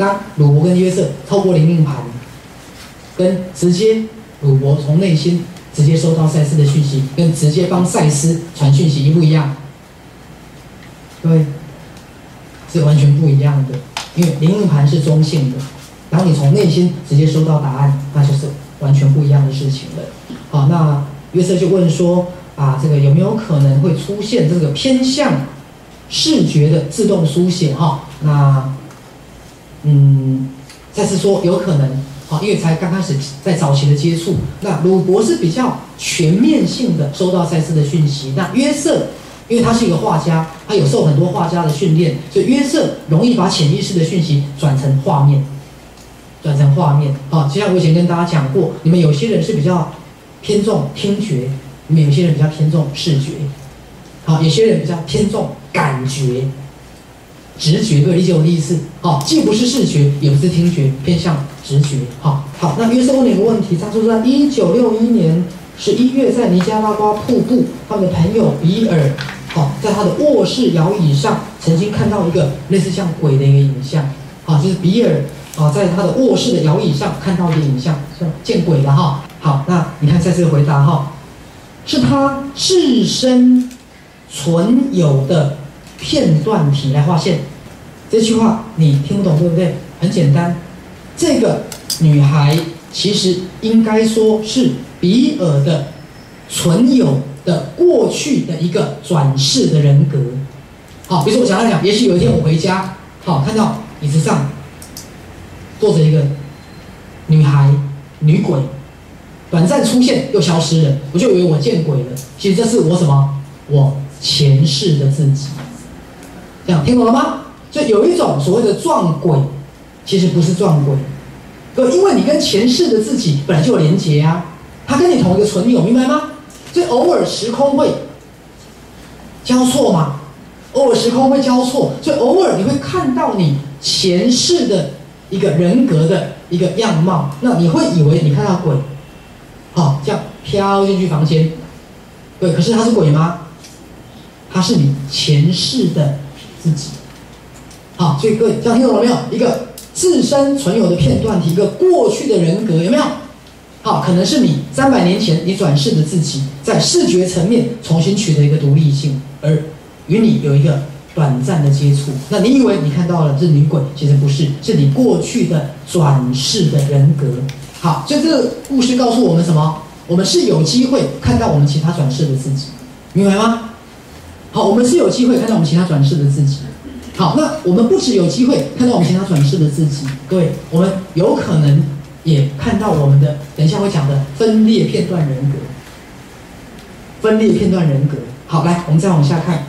当鲁伯跟约瑟透过灵命盘，跟直接鲁伯从内心直接收到赛斯的讯息，跟直接帮赛斯传讯息一不一样？对，是完全不一样的。因为灵命盘是中性的，当你从内心直接收到答案，那就是完全不一样的事情了。好，那约瑟就问说：啊，这个有没有可能会出现这个偏向视觉的自动书写？哈，那嗯，再次说有可能。好，因为才刚开始在早期的接触，那鲁伯是比较全面性的收到赛斯的讯息，那约瑟。因为他是一个画家，他有受很多画家的训练，所以约瑟容易把潜意识的讯息转成画面，转成画面。好，就像我以前跟大家讲过，你们有些人是比较偏重听觉，你们有些人比较偏重视觉，好，有些人比较偏重感觉、直觉，可以理解我的意思？好，既不是视觉，也不是听觉，偏向直觉。好，好，那约瑟问了一个问题，他说在一九六一年十一月，在尼加拉瓜瀑布，他们的朋友比尔。好，在他的卧室摇椅上，曾经看到一个类似像鬼的一个影像。好，就是比尔啊，在他的卧室的摇椅上看到一个影像，像见鬼的哈。好，那你看在这个回答哈，是他自身存有的片段体来划线。这句话你听不懂对不对？很简单，这个女孩其实应该说是比尔的存有。的过去的一个转世的人格，好，比如说我想要讲，也许有一天我回家，好，看到椅子上坐着一个女孩、女鬼，短暂出现又消失了，我就以为我见鬼了。其实这是我什么？我前世的自己。这样听懂了吗？就有一种所谓的撞鬼，其实不是撞鬼，哥，因为你跟前世的自己本来就有连结啊，他跟你同一个存有，明白吗？所以偶尔时空会交错嘛，偶尔时空会交错，所以偶尔你会看到你前世的一个人格的一个样貌，那你会以为你看到鬼，好，这样飘进去房间，对，可是他是鬼吗？他是你前世的自己，好，所以各位这样听懂了没有？一个自身存有的片段，一个过去的人格，有没有？好，可能是你三百年前你转世的自己，在视觉层面重新取得一个独立性，而与你有一个短暂的接触。那你以为你看到了是女鬼，其实不是，是你过去的转世的人格。好，所以这个故事告诉我们什么？我们是有机会看到我们其他转世的自己，明白吗？我们是有机会看到我们其他转世的自己。好，那我们不只有机会看到我们其他转世的自己，各位，我们有可能。也看到我们的，等一下会讲的分裂片段人格，分裂片段人格。好，来，我们再往下看。